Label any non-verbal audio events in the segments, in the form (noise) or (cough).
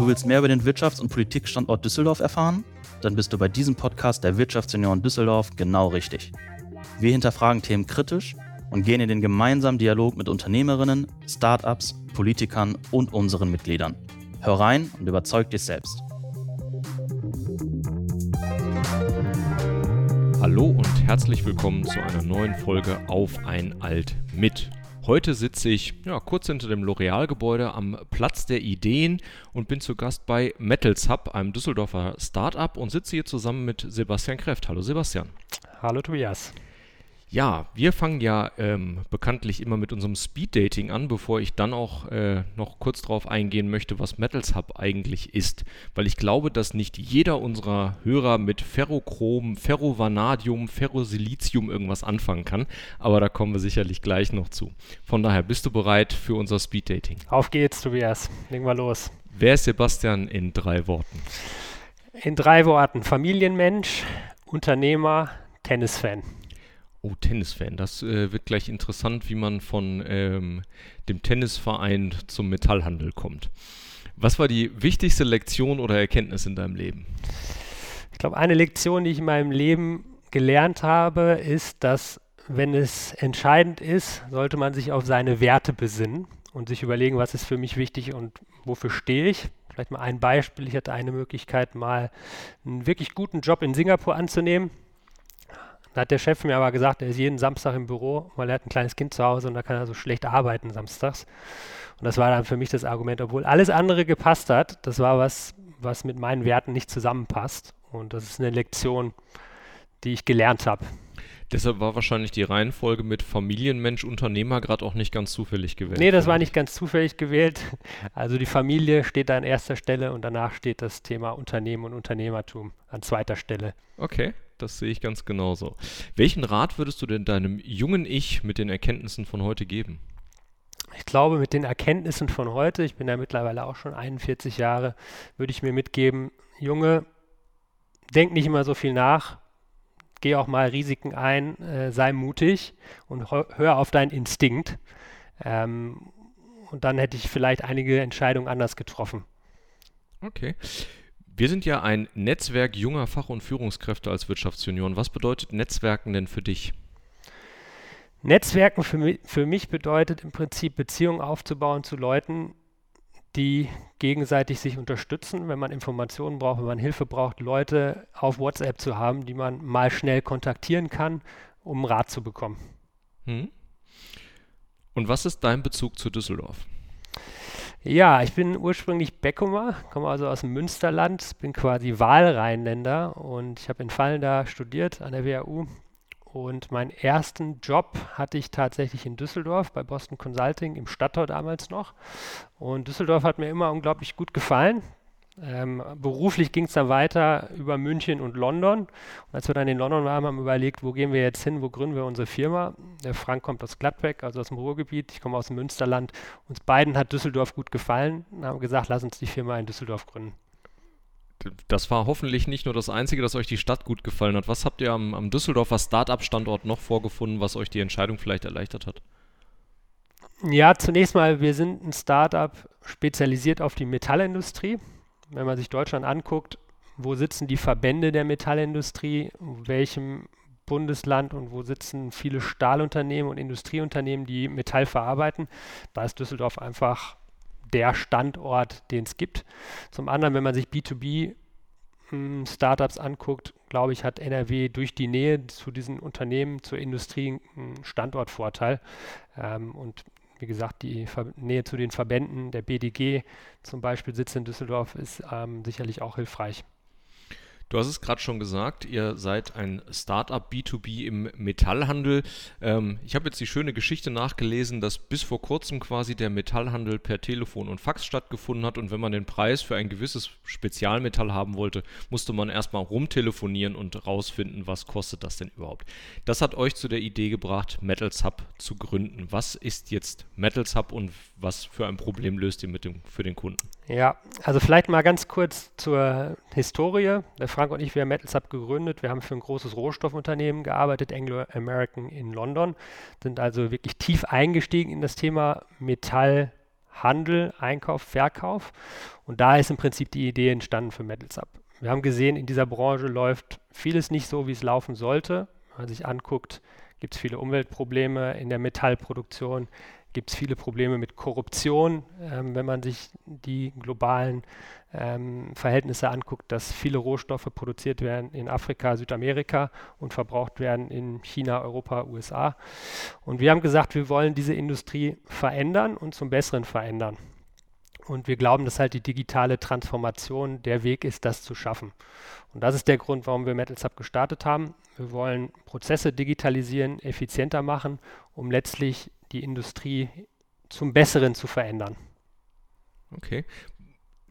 Du willst mehr über den Wirtschafts- und Politikstandort Düsseldorf erfahren? Dann bist du bei diesem Podcast der Wirtschaftsunion Düsseldorf genau richtig. Wir hinterfragen Themen kritisch und gehen in den gemeinsamen Dialog mit Unternehmerinnen, Startups, Politikern und unseren Mitgliedern. Hör rein und überzeug dich selbst. Hallo und herzlich willkommen zu einer neuen Folge Auf ein Alt mit. Heute sitze ich ja, kurz hinter dem L'Oreal-Gebäude am Platz der Ideen und bin zu Gast bei Metals Hub, einem Düsseldorfer Startup und sitze hier zusammen mit Sebastian Kreft. Hallo Sebastian. Hallo Tobias. Ja, wir fangen ja ähm, bekanntlich immer mit unserem Speed-Dating an, bevor ich dann auch äh, noch kurz darauf eingehen möchte, was Metals Hub eigentlich ist. Weil ich glaube, dass nicht jeder unserer Hörer mit Ferrochrom, Ferrovanadium, Ferrosilicium irgendwas anfangen kann. Aber da kommen wir sicherlich gleich noch zu. Von daher, bist du bereit für unser Speed-Dating? Auf geht's, Tobias. Legen wir los. Wer ist Sebastian in drei Worten? In drei Worten. Familienmensch, Unternehmer, Tennisfan. Oh, Tennisfan. Das äh, wird gleich interessant, wie man von ähm, dem Tennisverein zum Metallhandel kommt. Was war die wichtigste Lektion oder Erkenntnis in deinem Leben? Ich glaube, eine Lektion, die ich in meinem Leben gelernt habe, ist, dass wenn es entscheidend ist, sollte man sich auf seine Werte besinnen und sich überlegen, was ist für mich wichtig und wofür stehe ich. Vielleicht mal ein Beispiel. Ich hatte eine Möglichkeit, mal einen wirklich guten Job in Singapur anzunehmen da hat der Chef mir aber gesagt, er ist jeden Samstag im Büro, weil er hat ein kleines Kind zu Hause und da kann er so schlecht arbeiten samstags. Und das war dann für mich das Argument, obwohl alles andere gepasst hat, das war was, was mit meinen Werten nicht zusammenpasst. Und das ist eine Lektion, die ich gelernt habe. Deshalb war wahrscheinlich die Reihenfolge mit Familienmensch, Unternehmer gerade auch nicht ganz zufällig gewählt. Nee, das war nicht ganz zufällig gewählt. (laughs) Also die Familie steht da an erster Stelle und danach steht das Thema Unternehmen und Unternehmertum an zweiter Stelle. Okay das sehe ich ganz genauso. Welchen Rat würdest du denn deinem jungen Ich mit den Erkenntnissen von heute geben? Ich glaube, mit den Erkenntnissen von heute, ich bin ja mittlerweile auch schon 41 Jahre, würde ich mir mitgeben, Junge, denk nicht immer so viel nach, geh auch mal Risiken ein, äh, sei mutig und hör auf deinen Instinkt. Ähm, und dann hätte ich vielleicht einige Entscheidungen anders getroffen. Okay. Wir sind ja ein Netzwerk junger Fach- und Führungskräfte als Wirtschaftsunion. Was bedeutet Netzwerken denn für dich? Netzwerken für mich, für mich bedeutet im Prinzip Beziehungen aufzubauen zu Leuten, die gegenseitig sich unterstützen, wenn man Informationen braucht, wenn man Hilfe braucht, Leute auf WhatsApp zu haben, die man mal schnell kontaktieren kann, um Rat zu bekommen. Hm. Und was ist dein Bezug zu Düsseldorf? Ja, ich bin ursprünglich Beckumer, komme also aus dem Münsterland, bin quasi Wahlrheinländer und ich habe in Fallen da studiert an der WHU. Und meinen ersten Job hatte ich tatsächlich in Düsseldorf bei Boston Consulting im Stadttor damals noch. Und Düsseldorf hat mir immer unglaublich gut gefallen. Ähm, beruflich ging es dann weiter über München und London. Und als wir dann in London waren, haben wir überlegt, wo gehen wir jetzt hin, wo gründen wir unsere Firma. Der Frank kommt aus Gladbeck, also aus dem Ruhrgebiet. Ich komme aus dem Münsterland. Uns beiden hat Düsseldorf gut gefallen und haben gesagt, lass uns die Firma in Düsseldorf gründen. Das war hoffentlich nicht nur das Einzige, dass euch die Stadt gut gefallen hat. Was habt ihr am, am Düsseldorfer Start-up-Standort noch vorgefunden, was euch die Entscheidung vielleicht erleichtert hat? Ja, zunächst mal, wir sind ein Start-up spezialisiert auf die Metallindustrie wenn man sich Deutschland anguckt, wo sitzen die Verbände der Metallindustrie, in welchem Bundesland und wo sitzen viele Stahlunternehmen und Industrieunternehmen, die Metall verarbeiten. Da ist Düsseldorf einfach der Standort, den es gibt. Zum anderen, wenn man sich B2B hm, Startups anguckt, glaube ich, hat NRW durch die Nähe zu diesen Unternehmen, zur Industrie einen Standortvorteil. Ähm, und wie gesagt, die Ver Nähe zu den Verbänden, der BDG zum Beispiel sitzt in Düsseldorf, ist ähm, sicherlich auch hilfreich. Du hast es gerade schon gesagt, ihr seid ein Startup B2B im Metallhandel. Ähm, ich habe jetzt die schöne Geschichte nachgelesen, dass bis vor kurzem quasi der Metallhandel per Telefon und Fax stattgefunden hat und wenn man den Preis für ein gewisses Spezialmetall haben wollte, musste man erstmal rumtelefonieren und rausfinden, was kostet das denn überhaupt. Das hat euch zu der Idee gebracht, Metals Hub zu gründen. Was ist jetzt Metals Hub und was für ein Problem löst ihr mit dem, für den Kunden? Ja, also vielleicht mal ganz kurz zur Historie. Der Frank und ich, wir haben Metals Hub gegründet. Wir haben für ein großes Rohstoffunternehmen gearbeitet, Anglo American in London, sind also wirklich tief eingestiegen in das Thema Metall Handel, Einkauf, Verkauf. Und da ist im Prinzip die Idee entstanden für Metals Up. Wir haben gesehen, in dieser Branche läuft vieles nicht so, wie es laufen sollte. Wenn man sich anguckt, gibt es viele Umweltprobleme in der Metallproduktion, gibt es viele Probleme mit Korruption, ähm, wenn man sich die globalen ähm, Verhältnisse anguckt, dass viele Rohstoffe produziert werden in Afrika, Südamerika und verbraucht werden in China, Europa, USA. Und wir haben gesagt, wir wollen diese Industrie verändern und zum Besseren verändern. Und wir glauben, dass halt die digitale Transformation der Weg ist, das zu schaffen. Und das ist der Grund, warum wir Metals Hub gestartet haben. Wir wollen Prozesse digitalisieren, effizienter machen, um letztlich die Industrie zum Besseren zu verändern. Okay.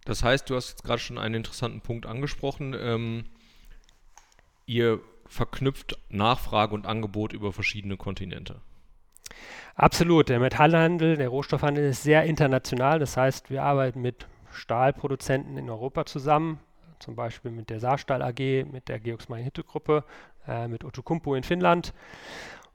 Das heißt, du hast jetzt gerade schon einen interessanten Punkt angesprochen. Ähm, ihr verknüpft Nachfrage und Angebot über verschiedene Kontinente. Absolut. Der Metallhandel, der Rohstoffhandel ist sehr international. Das heißt, wir arbeiten mit Stahlproduzenten in Europa zusammen, zum Beispiel mit der Saarstahl AG, mit der Georgs Hitte Gruppe, äh, mit Outokumpu in Finnland.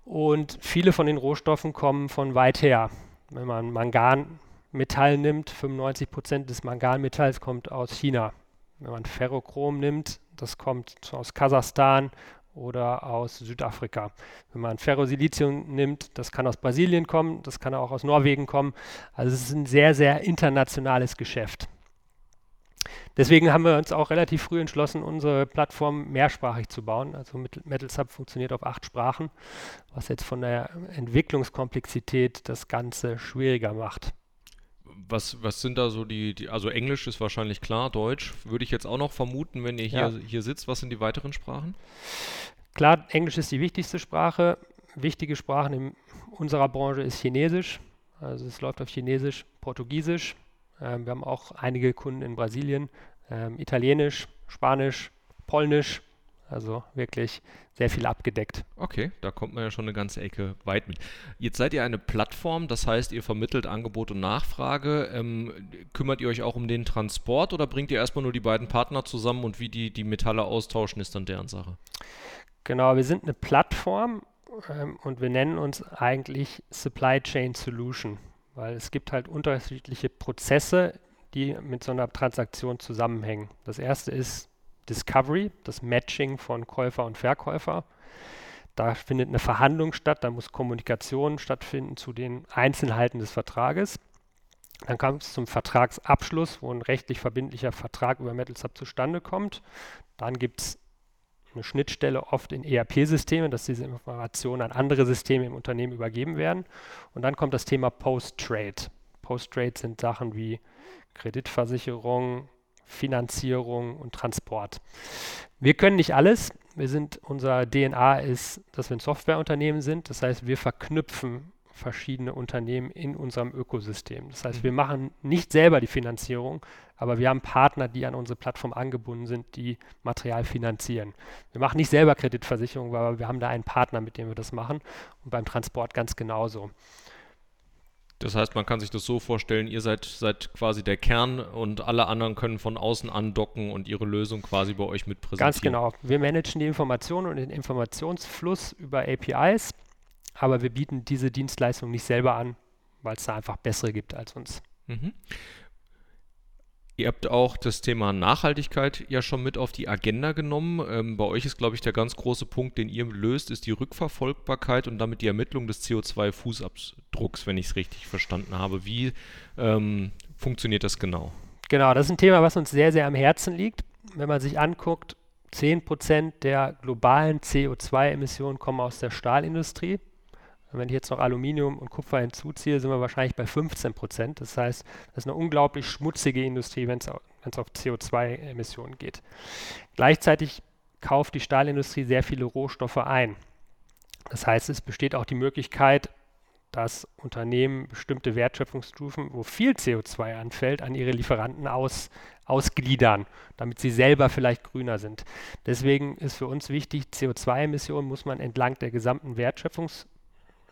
Und viele von den Rohstoffen kommen von weit her. Wenn man Manganmetall nimmt, 95 Prozent des Manganmetalls kommt aus China. Wenn man Ferrochrom nimmt, das kommt aus Kasachstan oder aus Südafrika. Wenn man Ferrosilizium nimmt, das kann aus Brasilien kommen, das kann auch aus Norwegen kommen. Also es ist ein sehr, sehr internationales Geschäft. Deswegen haben wir uns auch relativ früh entschlossen, unsere Plattform mehrsprachig zu bauen. Also Metal Sub funktioniert auf acht Sprachen, was jetzt von der Entwicklungskomplexität das Ganze schwieriger macht. Was, was sind da so die, die, also Englisch ist wahrscheinlich klar, Deutsch würde ich jetzt auch noch vermuten, wenn ihr hier, ja. hier sitzt. Was sind die weiteren Sprachen? Klar, Englisch ist die wichtigste Sprache. Wichtige Sprachen in unserer Branche ist Chinesisch. Also es läuft auf Chinesisch, Portugiesisch, ähm, wir haben auch einige Kunden in Brasilien, ähm, Italienisch, Spanisch, Polnisch, also wirklich sehr viel abgedeckt. Okay, da kommt man ja schon eine ganze Ecke weit mit. Jetzt seid ihr eine Plattform, das heißt, ihr vermittelt Angebot und Nachfrage. Ähm, kümmert ihr euch auch um den Transport oder bringt ihr erstmal nur die beiden Partner zusammen und wie die die Metalle austauschen, ist dann deren Sache? Genau, wir sind eine Plattform ähm, und wir nennen uns eigentlich Supply Chain Solution weil es gibt halt unterschiedliche Prozesse, die mit so einer Transaktion zusammenhängen. Das erste ist Discovery, das Matching von Käufer und Verkäufer. Da findet eine Verhandlung statt, da muss Kommunikation stattfinden zu den Einzelheiten des Vertrages. Dann kommt es zum Vertragsabschluss, wo ein rechtlich verbindlicher Vertrag über MetalSub zustande kommt. Dann gibt es eine Schnittstelle oft in ERP-Systeme, dass diese Informationen an andere Systeme im Unternehmen übergeben werden. Und dann kommt das Thema Post-Trade. Post-Trade sind Sachen wie Kreditversicherung, Finanzierung und Transport. Wir können nicht alles. Wir sind, unser DNA ist, dass wir ein Softwareunternehmen sind. Das heißt, wir verknüpfen verschiedene Unternehmen in unserem Ökosystem. Das heißt, mhm. wir machen nicht selber die Finanzierung, aber wir haben Partner, die an unsere Plattform angebunden sind, die Material finanzieren. Wir machen nicht selber Kreditversicherung, aber wir haben da einen Partner, mit dem wir das machen und beim Transport ganz genauso. Das heißt, man kann sich das so vorstellen, ihr seid, seid quasi der Kern und alle anderen können von außen andocken und ihre Lösung quasi bei euch mit präsentieren. Ganz genau. Wir managen die Informationen und den Informationsfluss über APIs aber wir bieten diese Dienstleistung nicht selber an, weil es da einfach bessere gibt als uns. Mhm. Ihr habt auch das Thema Nachhaltigkeit ja schon mit auf die Agenda genommen. Ähm, bei euch ist, glaube ich, der ganz große Punkt, den ihr löst, ist die Rückverfolgbarkeit und damit die Ermittlung des CO2-Fußabdrucks, wenn ich es richtig verstanden habe. Wie ähm, funktioniert das genau? Genau, das ist ein Thema, was uns sehr, sehr am Herzen liegt. Wenn man sich anguckt, 10% der globalen CO2-Emissionen kommen aus der Stahlindustrie. Und wenn ich jetzt noch Aluminium und Kupfer hinzuziehe, sind wir wahrscheinlich bei 15 Prozent. Das heißt, das ist eine unglaublich schmutzige Industrie, wenn es auf CO2-Emissionen geht. Gleichzeitig kauft die Stahlindustrie sehr viele Rohstoffe ein. Das heißt, es besteht auch die Möglichkeit, dass Unternehmen bestimmte Wertschöpfungsstufen, wo viel CO2 anfällt, an ihre Lieferanten aus, ausgliedern, damit sie selber vielleicht grüner sind. Deswegen ist für uns wichtig, CO2-Emissionen muss man entlang der gesamten Wertschöpfungs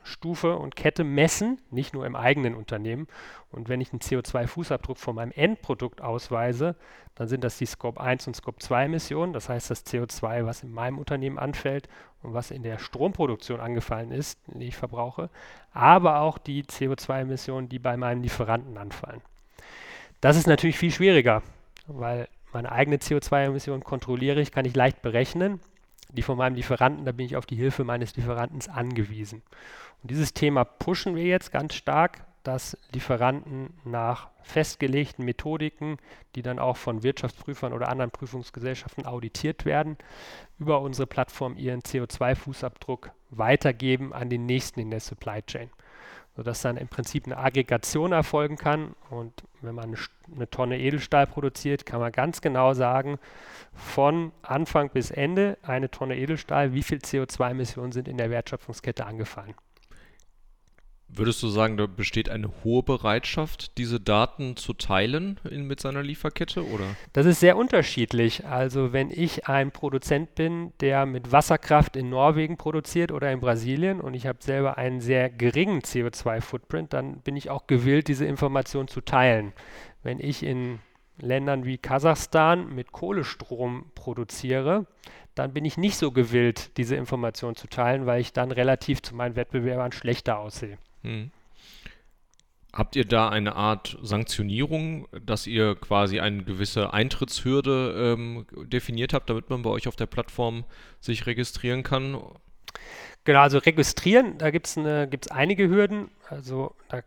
Stufe und Kette messen, nicht nur im eigenen Unternehmen. Und wenn ich einen CO2-Fußabdruck von meinem Endprodukt ausweise, dann sind das die Scope 1 und Scope 2 Emissionen. Das heißt, das CO2, was in meinem Unternehmen anfällt und was in der Stromproduktion angefallen ist, die ich verbrauche, aber auch die CO2-Emissionen, die bei meinem Lieferanten anfallen. Das ist natürlich viel schwieriger, weil meine eigene CO2-Emission kontrolliere ich, kann ich leicht berechnen. Die von meinem Lieferanten, da bin ich auf die Hilfe meines Lieferanten angewiesen. Und dieses Thema pushen wir jetzt ganz stark, dass Lieferanten nach festgelegten Methodiken, die dann auch von Wirtschaftsprüfern oder anderen Prüfungsgesellschaften auditiert werden, über unsere Plattform ihren CO2-Fußabdruck weitergeben an den nächsten in der Supply Chain sodass dann im Prinzip eine Aggregation erfolgen kann. Und wenn man eine, Tonne Edelstahl produziert, kann man ganz genau sagen, von Anfang bis Ende eine Tonne Edelstahl, wie viel CO2-Emissionen sind in der Wertschöpfungskette angefallen. Würdest du sagen, da besteht eine hohe Bereitschaft, diese Daten zu teilen in, mit seiner Lieferkette, oder? Das ist sehr unterschiedlich. Also wenn ich ein Produzent bin, der mit Wasserkraft in Norwegen produziert oder in Brasilien und ich habe selber einen sehr geringen CO2-Footprint, dann bin ich auch gewillt, diese Information zu teilen. Wenn ich in Ländern wie Kasachstan mit Kohlestrom produziere, dann bin ich nicht so gewillt, diese Information zu teilen, weil ich dann relativ zu meinen Wettbewerbern schlechter aussehe. Hm. Habt ihr da eine Art Sanktionierung, dass ihr quasi eine gewisse Eintrittshürde ähm, definiert habt, damit man bei euch auf der Plattform sich registrieren kann? Genau, also registrieren, da gibt es einige Hürden. Also da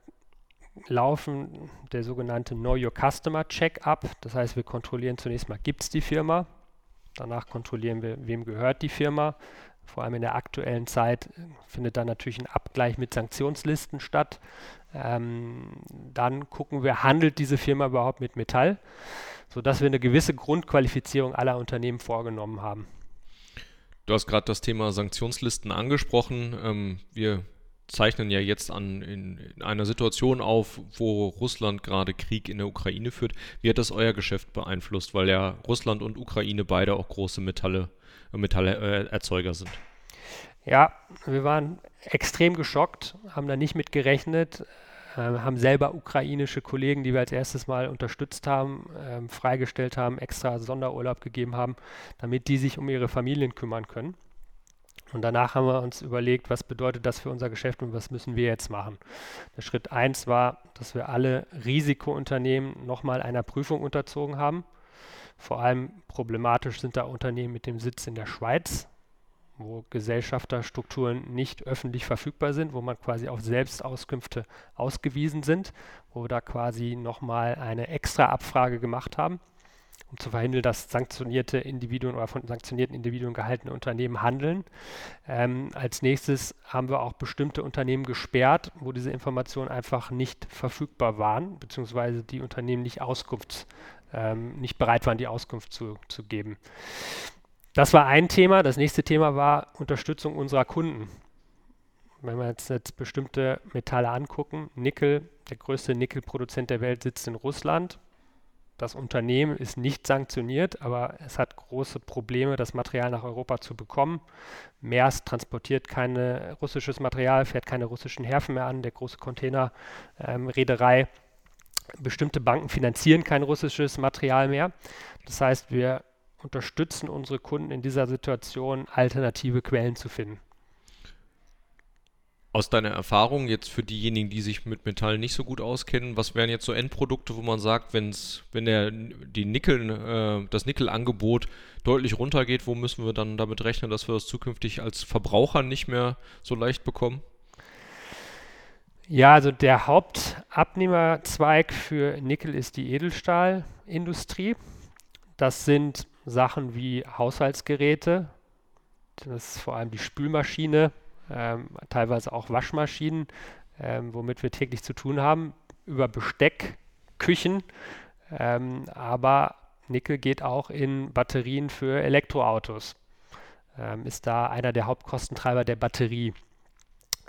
laufen der sogenannte Know Your Customer Check ab. Das heißt, wir kontrollieren zunächst mal, gibt es die Firma? Danach kontrollieren wir, wem gehört die Firma? Vor allem in der aktuellen Zeit findet dann natürlich ein Abgleich mit Sanktionslisten statt. Ähm, dann gucken wir, handelt diese Firma überhaupt mit Metall, sodass wir eine gewisse Grundqualifizierung aller Unternehmen vorgenommen haben. Du hast gerade das Thema Sanktionslisten angesprochen. Ähm, wir zeichnen ja jetzt an in, in, einer Situation auf, wo Russland gerade Krieg in der Ukraine führt. Wie hat das euer Geschäft beeinflusst? Weil ja Russland und Ukraine beide auch große Metalle Metallerzeuger sind. Ja, wir waren extrem geschockt, haben da nicht mit gerechnet, äh, haben selber ukrainische Kollegen, die wir als erstes mal unterstützt haben, äh, freigestellt haben, extra Sonderurlaub gegeben haben, damit die sich um ihre Familien kümmern können. Und danach haben wir uns überlegt, was bedeutet das für unser Geschäft und was müssen wir jetzt machen. Der Schritt 1 war, dass wir alle Risikounternehmen nochmal einer Prüfung unterzogen haben. Vor allem problematisch sind da Unternehmen mit dem Sitz in der Schweiz, wo Gesellschafterstrukturen nicht öffentlich verfügbar sind, wo man quasi auf Selbstauskünfte ausgewiesen sind, wo wir da quasi nochmal eine extra Abfrage gemacht haben, um zu verhindern, dass sanktionierte Individuen oder von sanktionierten Individuen gehaltene Unternehmen handeln. Ähm, als nächstes haben wir auch bestimmte Unternehmen gesperrt, wo diese Informationen einfach nicht verfügbar waren, beziehungsweise die Unternehmen nicht Auskunfts ähm, nicht bereit waren, die Auskunft zu, zu geben. Das war ein Thema. Das nächste Thema war Unterstützung unserer Kunden. Wenn wir jetzt, jetzt bestimmte Metalle angucken, Nickel, der größte Nickelproduzent der Welt sitzt in Russland. Das Unternehmen ist nicht sanktioniert, aber es hat große Probleme, das Material nach Europa zu bekommen. Maersk transportiert kein russisches Material, fährt keine russischen Häfen mehr an. Der große Containerreederei ähm, bestimmte Banken finanzieren kein russisches Material mehr. Das heißt, wir unterstützen unsere Kunden in dieser Situation, alternative Quellen zu finden. Aus deiner Erfahrung jetzt für diejenigen, die sich mit Metall nicht so gut auskennen, was wären jetzt so Endprodukte, wo man sagt, wenn's, wenn der, die Nickel, äh, das Nickelangebot deutlich runtergeht, wo müssen wir dann damit rechnen, dass wir das zukünftig als Verbraucher nicht mehr so leicht bekommen? Ja, also der Hauptabnehmerzweig für Nickel ist die Edelstahlindustrie. Das sind Sachen wie Haushaltsgeräte, das ist vor allem die Spülmaschine, ähm, teilweise auch Waschmaschinen, ähm, womit wir täglich zu tun haben, über Besteck, Küchen, ähm, aber Nickel geht auch in Batterien für Elektroautos, ähm, ist da einer der Hauptkostentreiber der Batterie.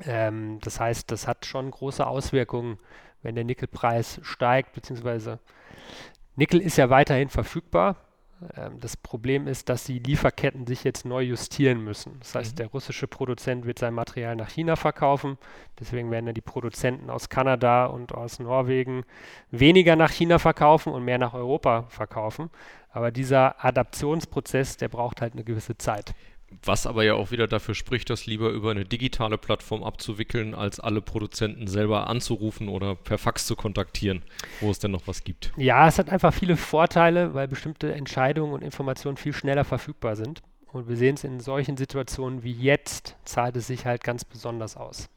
Ähm, das heißt, das hat schon große Auswirkungen, wenn der Nickelpreis steigt, beziehungsweise Nickel ist ja weiterhin verfügbar. Ähm, das Problem ist, dass die Lieferketten sich jetzt neu justieren müssen. Das heißt, Mhm. der russische Produzent wird sein Material nach China verkaufen. Deswegen werden dann die Produzenten aus Kanada und aus Norwegen weniger nach China verkaufen und mehr nach Europa verkaufen. Aber dieser Adaptionsprozess, der braucht halt eine gewisse Zeit. Was aber ja auch wieder dafür spricht, das lieber über eine digitale Plattform abzuwickeln, als alle Produzenten selber anzurufen oder per Fax zu kontaktieren, wo es denn noch was gibt. Ja, es hat einfach viele Vorteile, weil bestimmte Entscheidungen und Informationen viel schneller verfügbar sind. Und wir sehen es in solchen Situationen wie jetzt, zahlt es sich halt ganz besonders aus.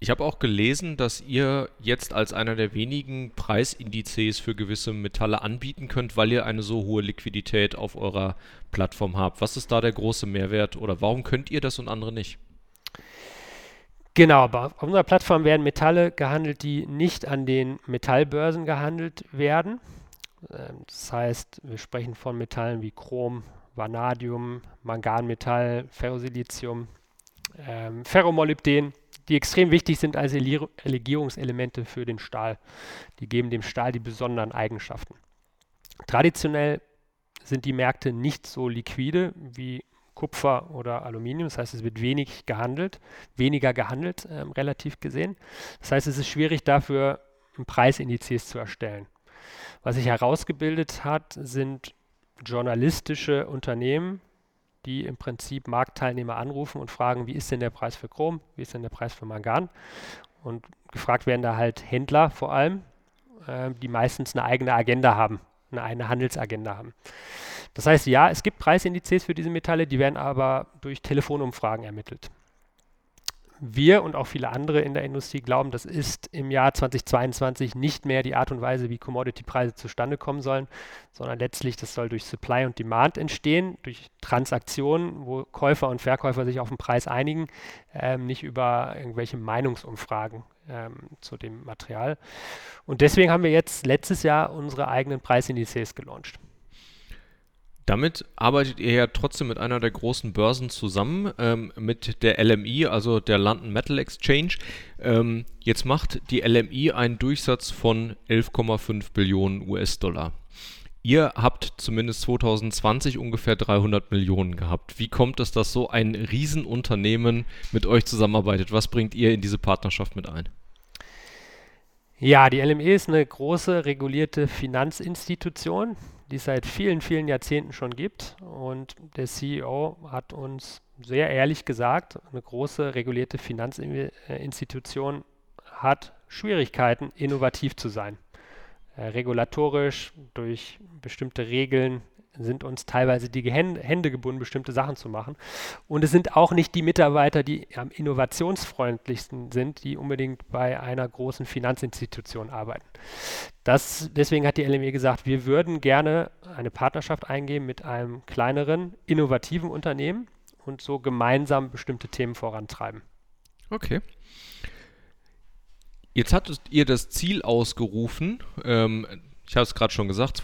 Ich habe auch gelesen, dass ihr jetzt als einer der wenigen Preisindizes für gewisse Metalle anbieten könnt, weil ihr eine so hohe Liquidität auf eurer Plattform habt. Was ist da der große Mehrwert oder warum könnt ihr das und andere nicht? Genau, auf unserer Plattform werden Metalle gehandelt, die nicht an den Metallbörsen gehandelt werden. Ähm, Das heißt, wir sprechen von Metallen wie Chrom, Vanadium, Manganmetall, Ferrosilizium, ähm, Ferromolybden, die extrem wichtig sind als Legierungselemente für den Stahl. Die geben dem Stahl die besonderen Eigenschaften. Traditionell sind die Märkte nicht so liquide wie Kupfer oder Aluminium. Das heißt, es wird wenig gehandelt, weniger gehandelt, ähm, relativ gesehen. Das heißt, es ist schwierig dafür, Preisindizes zu erstellen. Was sich herausgebildet hat, sind journalistische Unternehmen, die im Prinzip Marktteilnehmer anrufen und fragen, wie ist denn der Preis für Chrom, wie ist denn der Preis für Mangan? Und gefragt werden da halt Händler vor allem, äh, die meistens eine eigene Agenda haben, eine, eine Handelsagenda haben. Das heißt, ja, es gibt Preisindizes für diese Metalle, die werden aber durch Telefonumfragen ermittelt. Wir und auch viele andere in der Industrie glauben, das ist im Jahr 2022 nicht mehr die Art und Weise, wie Commodity-Preise zustande kommen sollen, sondern letztlich, das soll durch Supply und Demand entstehen, durch Transaktionen, wo Käufer und Verkäufer sich auf den Preis einigen, ähm, nicht über irgendwelche Meinungsumfragen ähm, zu dem Material. Und deswegen haben wir jetzt letztes Jahr unsere eigenen Preisindizes gelauncht. Damit arbeitet ihr ja trotzdem mit einer der großen Börsen zusammen, ähm, mit der LMI, also der London Metal Exchange. Ähm, jetzt macht die LMI einen Durchsatz von 11,5 Billionen US-Dollar. Ihr habt zumindest 2020 ungefähr 300 Millionen gehabt. Wie kommt es, dass so ein Riesenunternehmen mit euch zusammenarbeitet? Was bringt ihr in diese Partnerschaft mit ein? Ja, die LME ist eine große regulierte Finanzinstitution, die es seit vielen, vielen Jahrzehnten schon gibt. Und der CEO hat uns sehr ehrlich gesagt, eine große regulierte Finanzinstitution hat Schwierigkeiten, innovativ zu sein. Äh, regulatorisch durch bestimmte Regeln sind uns teilweise die Hände gebunden, bestimmte Sachen zu machen. Und es sind auch nicht die Mitarbeiter, die am innovationsfreundlichsten sind, die unbedingt bei einer großen Finanzinstitution arbeiten. Das, deswegen hat die LME gesagt, wir würden gerne eine Partnerschaft eingehen mit einem kleineren, innovativen Unternehmen und so gemeinsam bestimmte Themen vorantreiben. Okay. Jetzt hattet ihr das Ziel ausgerufen. Ähm, ich habe es gerade schon gesagt,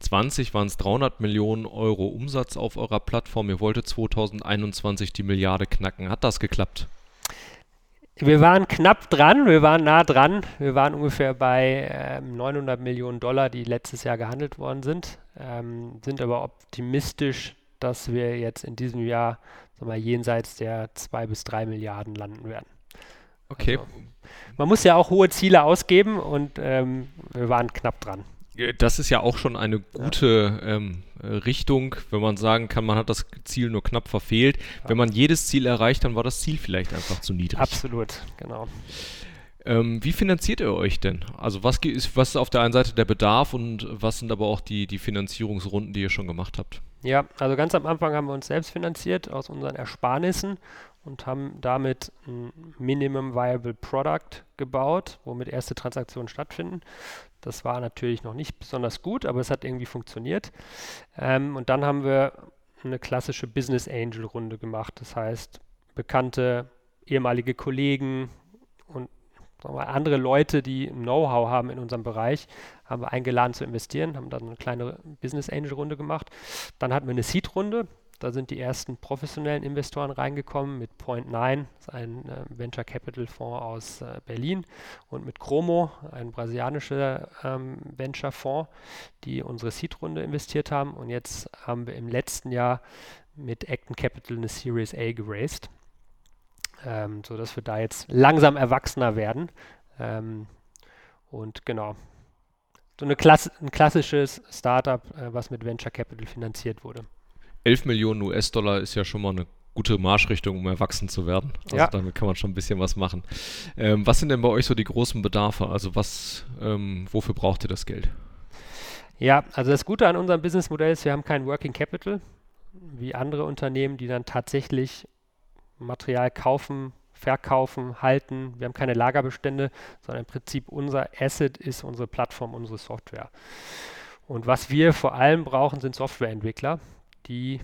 2020 waren es 300 Millionen Euro Umsatz auf eurer Plattform. Ihr wolltet 2021 die Milliarde knacken. Hat das geklappt? Wir waren knapp dran, wir waren nah dran. Wir waren ungefähr bei ähm, 900 Millionen Dollar, die letztes Jahr gehandelt worden sind, ähm, sind aber optimistisch, dass wir jetzt in diesem Jahr wir, jenseits der 2 bis 3 Milliarden landen werden. Okay. Also, man muss ja auch hohe Ziele ausgeben und ähm, wir waren knapp dran. Das ist ja auch schon eine gute ähm, äh, Richtung, wenn man sagen kann, man hat das Ziel nur knapp verfehlt. Wenn man jedes Ziel erreicht, dann war das Ziel vielleicht einfach zu niedrig. Absolut, genau. Ähm, wie finanziert ihr euch denn? Also was ist, was ist auf der einen Seite der Bedarf und was sind aber auch die, die Finanzierungsrunden, die ihr schon gemacht habt? Ja, also ganz am Anfang haben wir uns selbst finanziert aus unseren Ersparnissen und haben damit ein Minimum Viable Product gebaut, womit erste Transaktionen stattfinden. Das war natürlich noch nicht besonders gut, aber es hat irgendwie funktioniert. Ähm, und dann haben wir eine klassische Business Angel Runde gemacht. Das heißt, bekannte ehemalige Kollegen und mal, andere Leute, die Know-how haben in unserem Bereich, haben wir eingeladen zu investieren, haben dann eine kleine Business Angel Runde gemacht. Dann hatten wir eine Seed Runde. Da sind die ersten professionellen Investoren reingekommen mit Point9, ein äh, Venture Capital Fonds aus äh, Berlin, und mit Chromo, ein brasilianischer ähm, Venture Fonds, die unsere Seed-Runde investiert haben. Und jetzt haben wir im letzten Jahr mit Acton Capital eine Series A geraced, ähm, sodass wir da jetzt langsam erwachsener werden. Ähm, und genau, so eine Klasse, ein klassisches Startup, äh, was mit Venture Capital finanziert wurde. 11 Millionen US-Dollar ist ja schon mal eine gute Marschrichtung, um erwachsen zu werden. Also ja. damit kann man schon ein bisschen was machen. Ähm, was sind denn bei euch so die großen Bedarfe? Also was, ähm, wofür braucht ihr das Geld? Ja, also das Gute an unserem Businessmodell ist, wir haben kein Working Capital wie andere Unternehmen, die dann tatsächlich Material kaufen, verkaufen, halten. Wir haben keine Lagerbestände, sondern im Prinzip unser Asset ist unsere Plattform, unsere Software. Und was wir vor allem brauchen, sind Softwareentwickler, die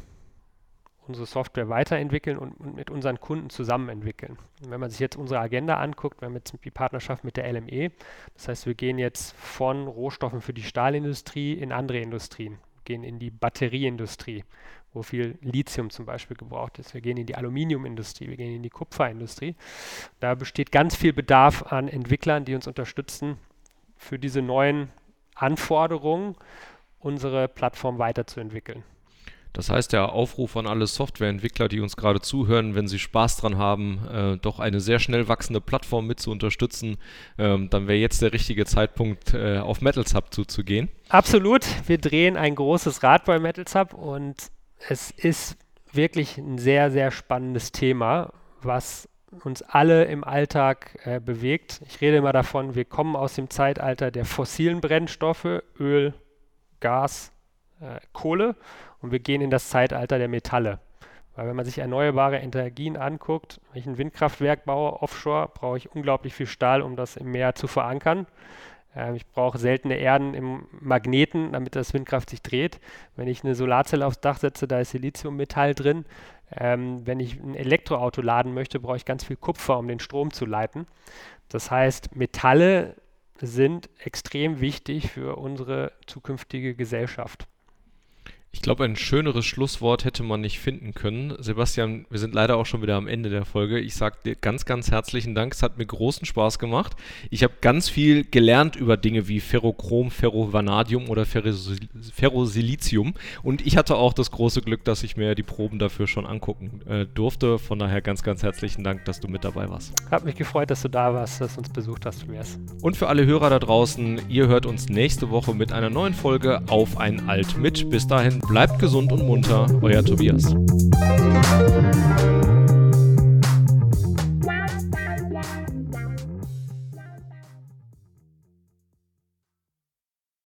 unsere Software weiterentwickeln und, und, mit unseren Kunden zusammen entwickeln. Und wenn man sich jetzt unsere Agenda anguckt, wir haben jetzt die Partnerschaft mit der LME, das heißt, wir gehen jetzt von Rohstoffen für die Stahlindustrie in andere Industrien, gehen in die Batterieindustrie, wo viel Lithium zum Beispiel gebraucht ist. Wir gehen in die Aluminiumindustrie, wir gehen in die Kupferindustrie. Da besteht ganz viel Bedarf an Entwicklern, die uns unterstützen, für diese neuen Anforderungen unsere Plattform weiterzuentwickeln. Das heißt, der Aufruf an alle Softwareentwickler, die uns gerade zuhören, wenn sie Spaß dran haben, äh, doch eine sehr schnell wachsende Plattform mit zu unterstützen, ähm, dann wäre jetzt der richtige Zeitpunkt, äh, auf Metals Hub zuzugehen. Absolut. Wir drehen ein großes Rad bei Metals Hub und es ist wirklich ein sehr, sehr spannendes Thema, was uns alle im Alltag äh, bewegt. Ich rede immer davon, wir kommen aus dem Zeitalter der fossilen Brennstoffe, Öl, Gas, äh, Kohle und wir gehen in das Zeitalter der Metalle. Weil wenn man sich erneuerbare Energien anguckt, wenn ich ein Windkraftwerk baue offshore, brauche ich unglaublich viel Stahl, um das im Meer zu verankern. Ähm, ich brauche seltene Erden im Magneten, damit das Windkraft sich dreht. Wenn ich eine Solarzelle aufs Dach setze, da ist Siliziummetall drin. Ähm, wenn ich ein Elektroauto laden möchte, brauche ich ganz viel Kupfer, um den Strom zu leiten. Das heißt, Metalle sind extrem wichtig für unsere zukünftige Gesellschaft. Ich glaube, ein schöneres Schlusswort hätte man nicht finden können. Sebastian, wir sind leider auch schon wieder am Ende der Folge. Ich sage dir ganz, ganz herzlichen Dank. Es hat mir großen Spaß gemacht. Ich habe ganz viel gelernt über Dinge wie Ferrochrom, Ferrovanadium oder Ferrosilicium. Und ich hatte auch das große Glück, dass ich mir die Proben dafür schon angucken äh, durfte. Von daher ganz, ganz herzlichen Dank, dass du mit dabei warst. Hat mich gefreut, dass du da warst, dass du uns besucht hast, Tobias. Und für alle Hörer da draußen, ihr hört uns nächste Woche mit einer neuen Folge auf ein Alt mit. Bis dahin Bleibt gesund und munter, euer Tobias.